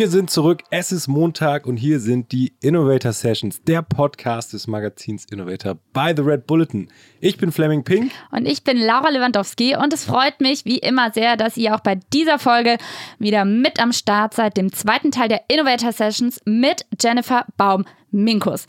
Wir sind zurück. Es ist Montag und hier sind die Innovator Sessions, der Podcast des Magazins Innovator by The Red Bulletin. Ich bin Fleming Pink. Und ich bin Laura Lewandowski und es freut mich wie immer sehr, dass ihr auch bei dieser Folge wieder mit am Start seid, dem zweiten Teil der Innovator Sessions mit Jennifer Baum-Minkus.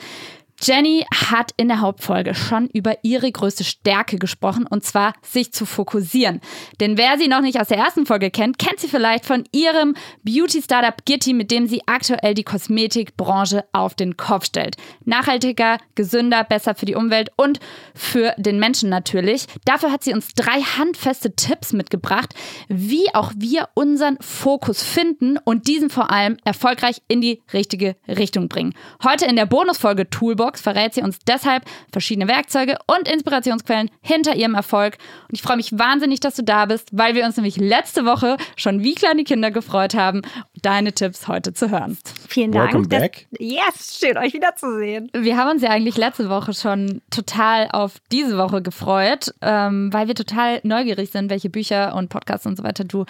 Jenny hat in der Hauptfolge schon über ihre größte Stärke gesprochen, und zwar sich zu fokussieren. Denn wer sie noch nicht aus der ersten Folge kennt, kennt sie vielleicht von ihrem Beauty-Startup Gitti, mit dem sie aktuell die Kosmetikbranche auf den Kopf stellt. Nachhaltiger, gesünder, besser für die Umwelt und für den Menschen natürlich. Dafür hat sie uns drei handfeste Tipps mitgebracht, wie auch wir unseren Fokus finden und diesen vor allem erfolgreich in die richtige Richtung bringen. Heute in der Bonusfolge Toolbox Box verrät sie uns deshalb verschiedene Werkzeuge und Inspirationsquellen hinter ihrem Erfolg. Und ich freue mich wahnsinnig, dass du da bist, weil wir uns nämlich letzte Woche schon wie kleine Kinder gefreut haben, deine Tipps heute zu hören. Vielen Dank. Welcome back. Das, yes, schön euch wiederzusehen. Wir haben uns ja eigentlich letzte Woche schon total auf diese Woche gefreut, ähm, weil wir total neugierig sind, welche Bücher und Podcasts und so weiter du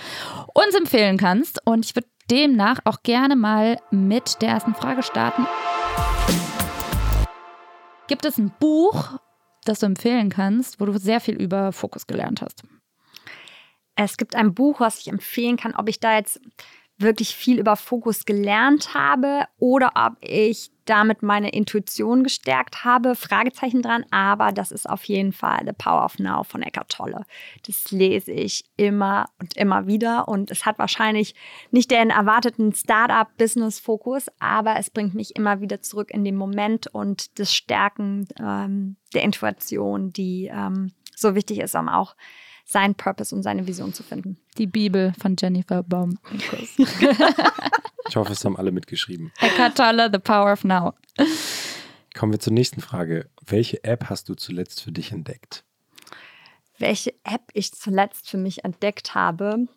uns empfehlen kannst. Und ich würde demnach auch gerne mal mit der ersten Frage starten. Gibt es ein Buch, das du empfehlen kannst, wo du sehr viel über Fokus gelernt hast? Es gibt ein Buch, was ich empfehlen kann, ob ich da jetzt wirklich viel über Fokus gelernt habe oder ob ich damit meine Intuition gestärkt habe. Fragezeichen dran, aber das ist auf jeden Fall The Power of Now von Eckhart Tolle. Das lese ich immer und immer wieder und es hat wahrscheinlich nicht den erwarteten Startup-Business-Fokus, aber es bringt mich immer wieder zurück in den Moment und das Stärken ähm, der Intuition, die ähm, so wichtig ist, um auch seinen Purpose und seine Vision zu finden. Die Bibel von Jennifer Baum. Ich hoffe, es haben alle mitgeschrieben. Eckhart Tolle, The Power of Now. Kommen wir zur nächsten Frage. Welche App hast du zuletzt für dich entdeckt? Welche App ich zuletzt für mich entdeckt habe?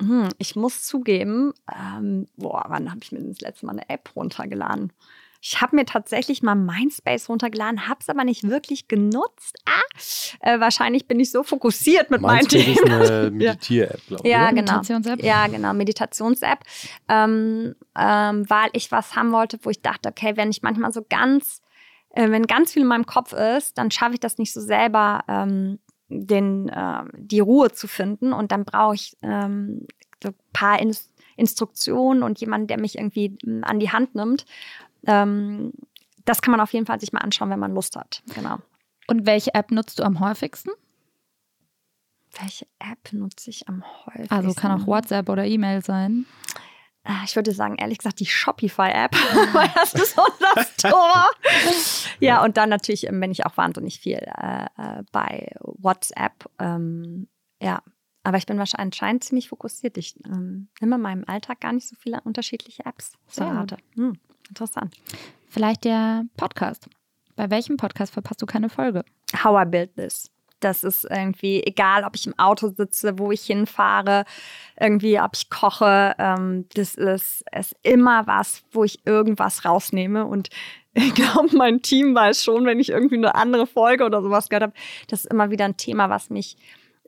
Hm, ich muss zugeben, ähm, boah, wann habe ich mir das letzte Mal eine App runtergeladen? Ich habe mir tatsächlich mal Mindspace runtergeladen, habe es aber nicht wirklich genutzt. Ah, äh, wahrscheinlich bin ich so fokussiert mit meinen Mindspace ist Themen. eine Meditier-App, glaube ich. Ja, oder? genau. Meditations-App? Ja, genau, Meditations-App. Ähm, ähm, weil ich was haben wollte, wo ich dachte, okay, wenn ich manchmal so ganz, äh, wenn ganz viel in meinem Kopf ist, dann schaffe ich das nicht so selber, ähm, den, äh, die Ruhe zu finden. Und dann brauche ich ähm, so ein paar Ins Instruktionen und jemanden, der mich irgendwie mm, an die Hand nimmt. Ähm, das kann man auf jeden Fall sich mal anschauen, wenn man Lust hat. Genau. Und welche App nutzt du am häufigsten? Welche App nutze ich am häufigsten? Also kann auch WhatsApp oder E-Mail sein. Ah, Ich würde sagen, ehrlich gesagt, die Shopify-App, weil das ist das Tor. ja, und dann natürlich ähm, bin ich auch wahnsinnig viel äh, äh, bei WhatsApp. Ähm, ja, aber ich bin wahrscheinlich anscheinend ziemlich fokussiert. Ich ähm, nehme in meinem Alltag gar nicht so viele unterschiedliche Apps zur. Rate. Hm, interessant. Vielleicht der Podcast. Bei welchem Podcast verpasst du keine Folge? How I Build This. Das ist irgendwie egal, ob ich im Auto sitze, wo ich hinfahre, irgendwie, ob ich koche. Ähm, das ist, ist immer was, wo ich irgendwas rausnehme. Und ich glaube, mein Team weiß schon, wenn ich irgendwie eine andere Folge oder sowas gehört habe, das ist immer wieder ein Thema, was mich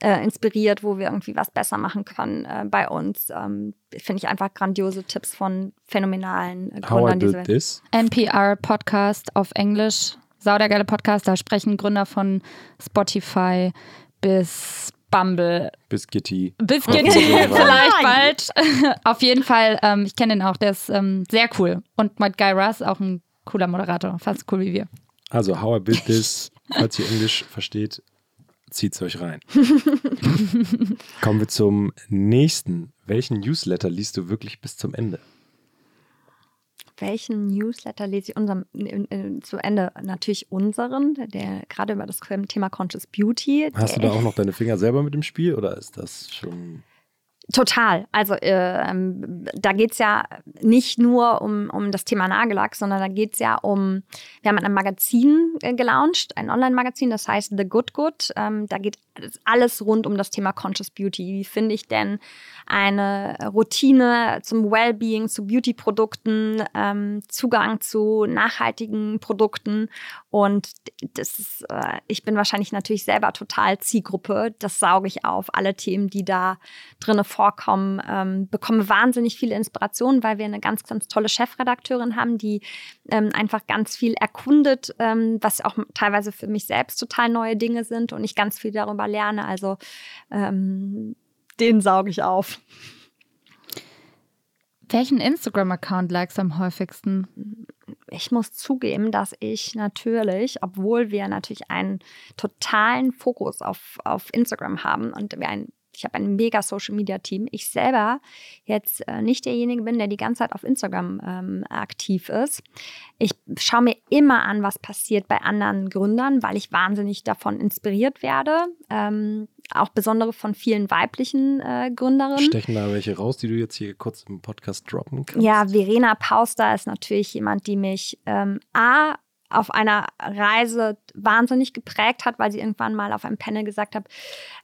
äh, inspiriert, wo wir irgendwie was besser machen können äh, bei uns. Ähm, Finde ich einfach grandiose Tipps von phänomenalen äh, How I Gründern Welt. This. NPR Podcast auf Englisch. Saudergeile Podcast. Da sprechen Gründer von Spotify bis Bumble Bis Gitti. Bis Gitti vielleicht bald. Auf jeden Fall, ähm, ich kenne den auch, der ist ähm, sehr cool. Und mit Guy Russ auch ein cooler Moderator, fast so cool wie wir. Also, How I Built This, falls ihr Englisch versteht, zieht's euch rein. Kommen wir zum nächsten. Welchen Newsletter liest du wirklich bis zum Ende? Welchen Newsletter lese ich unserem, äh, äh, zu Ende? Natürlich unseren, der gerade über das Thema Conscious Beauty. Hast du da auch noch deine Finger selber mit im Spiel oder ist das schon. Total. Also äh, da geht es ja nicht nur um, um das Thema Nagellack, sondern da geht es ja um, wir haben ein Magazin äh, gelauncht, ein Online-Magazin, das heißt The Good Good. Ähm, da geht alles rund um das Thema Conscious Beauty. Wie finde ich denn eine Routine zum Wellbeing, zu Beauty-Produkten, ähm, Zugang zu nachhaltigen Produkten Und das ist, äh, ich bin wahrscheinlich natürlich selber total Zielgruppe. Das sauge ich auf. Alle Themen, die da drinne vorkommen, ähm, bekomme wahnsinnig viele Inspirationen, weil wir eine ganz, ganz tolle Chefredakteurin haben, die ähm, einfach ganz viel erkundet, ähm, was auch teilweise für mich selbst total neue Dinge sind und ich ganz viel darüber lerne. Also ähm, den sauge ich auf. Welchen Instagram-Account likes am häufigsten? Ich muss zugeben, dass ich natürlich, obwohl wir natürlich einen totalen Fokus auf, auf Instagram haben und wir ein ich habe ein mega Social Media Team. Ich selber jetzt äh, nicht derjenige bin, der die ganze Zeit auf Instagram ähm, aktiv ist. Ich schaue mir immer an, was passiert bei anderen Gründern, weil ich wahnsinnig davon inspiriert werde. Ähm, auch besondere von vielen weiblichen äh, Gründerinnen. Stechen da welche raus, die du jetzt hier kurz im Podcast droppen kannst? Ja, Verena Pauster ist natürlich jemand, die mich ähm, A auf einer Reise wahnsinnig geprägt hat, weil sie irgendwann mal auf einem Panel gesagt hat,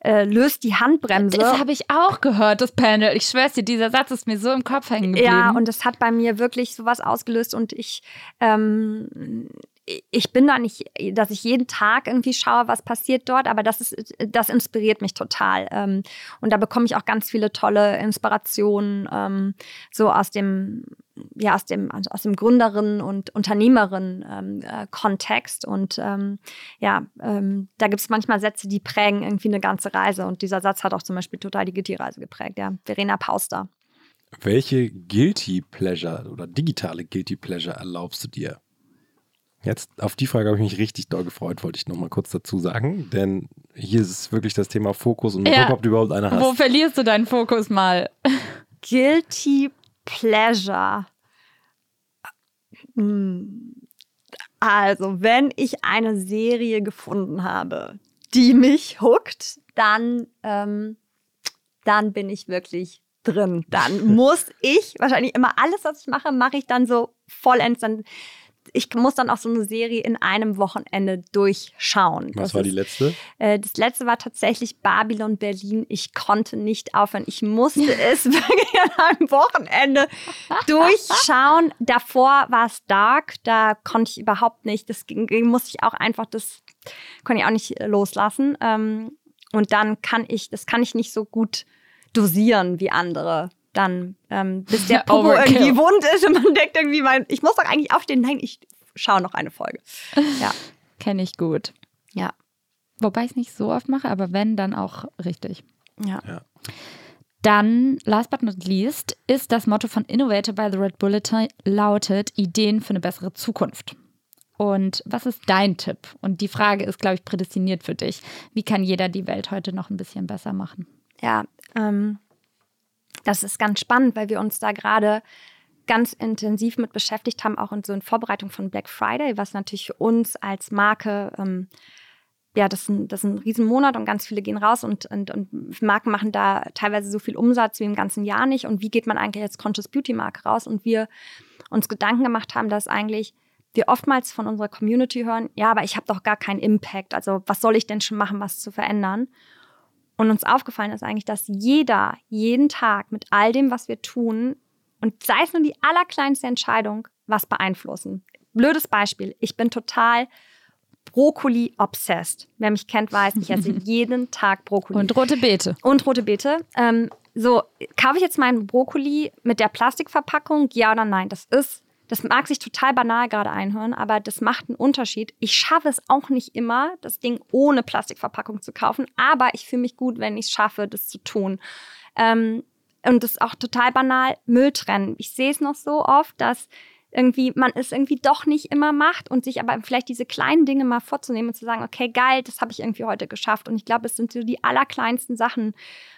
äh, löst die Handbremse. Das habe ich auch gehört, das Panel. Ich schwör's dir, dieser Satz ist mir so im Kopf hängen geblieben. Ja, und das hat bei mir wirklich sowas ausgelöst und ich ähm, ich bin da nicht, dass ich jeden Tag irgendwie schaue, was passiert dort, aber das ist, das inspiriert mich total. Ähm, und da bekomme ich auch ganz viele tolle Inspirationen, ähm, so aus dem, ja, aus dem, aus dem Gründerin- und Unternehmerin-Kontext. Ähm, äh, und ja, da gibt es manchmal Sätze, die prägen irgendwie eine ganze Reise. Und dieser Satz hat auch zum Beispiel total die Gitti-Reise geprägt, ja. Verena Pauster. Welche Guilty Pleasure oder digitale Guilty Pleasure erlaubst du dir? Jetzt auf die Frage habe ich mich richtig doll gefreut, wollte ich nochmal kurz dazu sagen. Denn hier ist es wirklich das Thema Fokus und ja. ob du überhaupt eine hast. Wo verlierst du deinen Fokus mal? Guilty Pleasure. Also, wenn ich eine Serie gefunden habe, die mich huckt, dann, ähm, dann bin ich wirklich drin. Dann muss ich wahrscheinlich immer alles, was ich mache, mache ich dann so vollends. Dann ich muss dann auch so eine Serie in einem Wochenende durchschauen. Was das war die letzte? äh, das letzte war tatsächlich Babylon Berlin. Ich konnte nicht aufhören. Ich musste es wirklich an einem Wochenende durchschauen. Davor war es dark. Da konnte ich überhaupt nicht. Das ging, musste ich auch einfach, das konnte ich auch nicht loslassen. Ähm, und dann kann ich, das kann ich nicht so gut dosieren wie andere dann, ähm, bis der Popo irgendwie wund ist und man denkt irgendwie, mein, ich muss doch eigentlich aufstehen. Nein, ich schaue noch eine Folge. Ja. Kenne ich gut. Ja. Wobei ich es nicht so oft mache, aber wenn, dann auch richtig. Ja. ja. Dann, last but not least, ist das Motto von Innovator by the Red Bulletin lautet Ideen für eine bessere Zukunft. Und was ist dein Tipp? Und die Frage ist, glaube ich, prädestiniert für dich. Wie kann jeder die Welt heute noch ein bisschen besser machen? Ja, ähm, das ist ganz spannend, weil wir uns da gerade ganz intensiv mit beschäftigt haben, auch in so in Vorbereitung von Black Friday, was natürlich für uns als Marke ähm, ja, das ist, ein, das ist ein Riesenmonat und ganz viele gehen raus und, und, und, Marken machen da teilweise so viel Umsatz wie im ganzen Jahr nicht. Und wie geht man eigentlich als Conscious Beauty Marke raus? Und wir uns Gedanken gemacht haben, dass eigentlich wir oftmals von unserer Community hören, ja, aber ich habe doch gar keinen Impact. Also was soll ich denn schon machen, was zu verändern? Und uns aufgefallen ist eigentlich, dass jeder jeden Tag mit all dem, was wir tun, und sei es nur die allerkleinste Entscheidung, was beeinflussen. Blödes Beispiel. Ich bin total Brokkoli-obsessed. Wer mich kennt, weiß, ich esse jeden Tag Brokkoli. Und rote Beete. Und rote Beete. Ähm, so, kaufe ich jetzt meinen Brokkoli mit der Plastikverpackung? Ja oder nein? Das ist das mag sich total banal gerade einhören, aber das macht einen Unterschied. Ich schaffe es auch nicht immer, das Ding ohne Plastikverpackung zu kaufen, aber ich fühle mich gut, wenn ich es schaffe, das zu tun. Ähm, und das ist auch total banal, Müll trennen. Ich sehe es noch so oft, dass irgendwie man es irgendwie doch nicht immer macht und sich aber vielleicht diese kleinen Dinge mal vorzunehmen und zu sagen, okay, geil, das habe ich irgendwie heute geschafft. Und ich glaube, es sind so die allerkleinsten Sachen.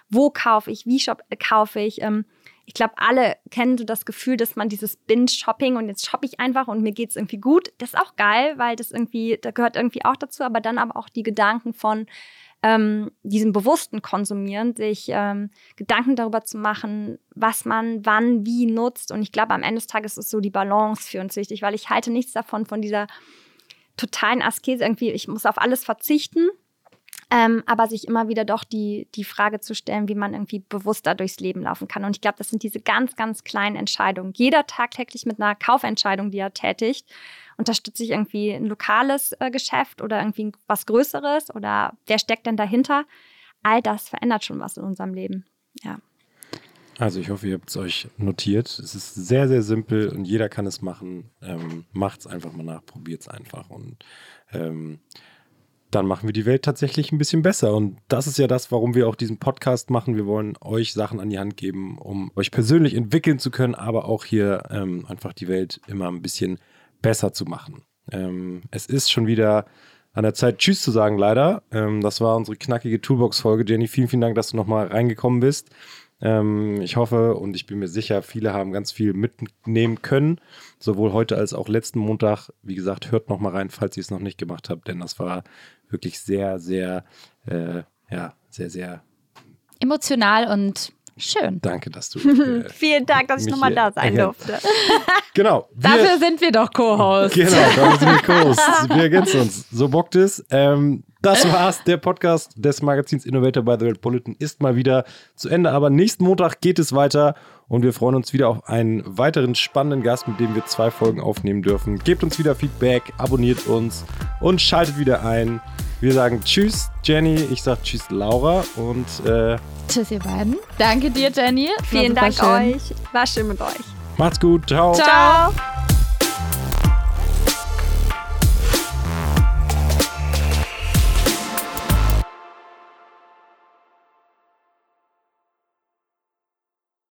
Wo kaufe ich? Wie shop, kaufe ich? Ähm, ich glaube, alle kennen so das Gefühl, dass man dieses Binge-Shopping und jetzt shoppe ich einfach und mir geht es irgendwie gut. Das ist auch geil, weil das irgendwie, da gehört irgendwie auch dazu, aber dann aber auch die Gedanken von ähm, diesem bewussten Konsumieren, sich ähm, Gedanken darüber zu machen, was man wann wie nutzt. Und ich glaube, am Ende des Tages ist so die Balance für uns wichtig, weil ich halte nichts davon, von dieser totalen Askese irgendwie, ich muss auf alles verzichten ähm, aber sich immer wieder doch die, die Frage zu stellen, wie man irgendwie bewusster durchs Leben laufen kann. Und ich glaube, das sind diese ganz, ganz kleinen Entscheidungen. Jeder tagtäglich mit einer Kaufentscheidung, die er tätigt. Unterstütze ich irgendwie ein lokales äh, Geschäft oder irgendwie was Größeres oder wer steckt denn dahinter? All das verändert schon was in unserem Leben. Ja. Also ich hoffe, ihr habt es euch notiert. Es ist sehr, sehr simpel und jeder kann es machen. Ähm, Macht es einfach mal nach, probiert es einfach und ähm, dann machen wir die Welt tatsächlich ein bisschen besser. Und das ist ja das, warum wir auch diesen Podcast machen. Wir wollen euch Sachen an die Hand geben, um euch persönlich entwickeln zu können, aber auch hier ähm, einfach die Welt immer ein bisschen besser zu machen. Ähm, es ist schon wieder an der Zeit, Tschüss zu sagen, leider. Ähm, das war unsere knackige Toolbox-Folge. Jenny, vielen, vielen Dank, dass du nochmal reingekommen bist. Ähm, ich hoffe und ich bin mir sicher, viele haben ganz viel mitnehmen können, sowohl heute als auch letzten Montag. Wie gesagt, hört noch mal rein, falls ihr es noch nicht gemacht habt, denn das war wirklich sehr, sehr, äh, ja, sehr, sehr emotional und Schön. Danke, dass du. Äh, Vielen Dank, dass ich nochmal da sein durfte. genau. Wir, dafür sind wir doch Co-Hosts. Genau, dafür sind wir Co-Hosts. Wir ergänzen uns. So bockt es. Ähm, das war's. Der Podcast des Magazins Innovator by the Red Bulletin ist mal wieder zu Ende. Aber nächsten Montag geht es weiter und wir freuen uns wieder auf einen weiteren spannenden Gast, mit dem wir zwei Folgen aufnehmen dürfen. Gebt uns wieder Feedback, abonniert uns und schaltet wieder ein. Wir sagen Tschüss, Jenny. Ich sag Tschüss, Laura. Und äh, Tschüss, ihr beiden. Danke dir, Jenny. Vielen Dank schön. euch. War schön mit euch. Macht's gut. Ciao. Ciao.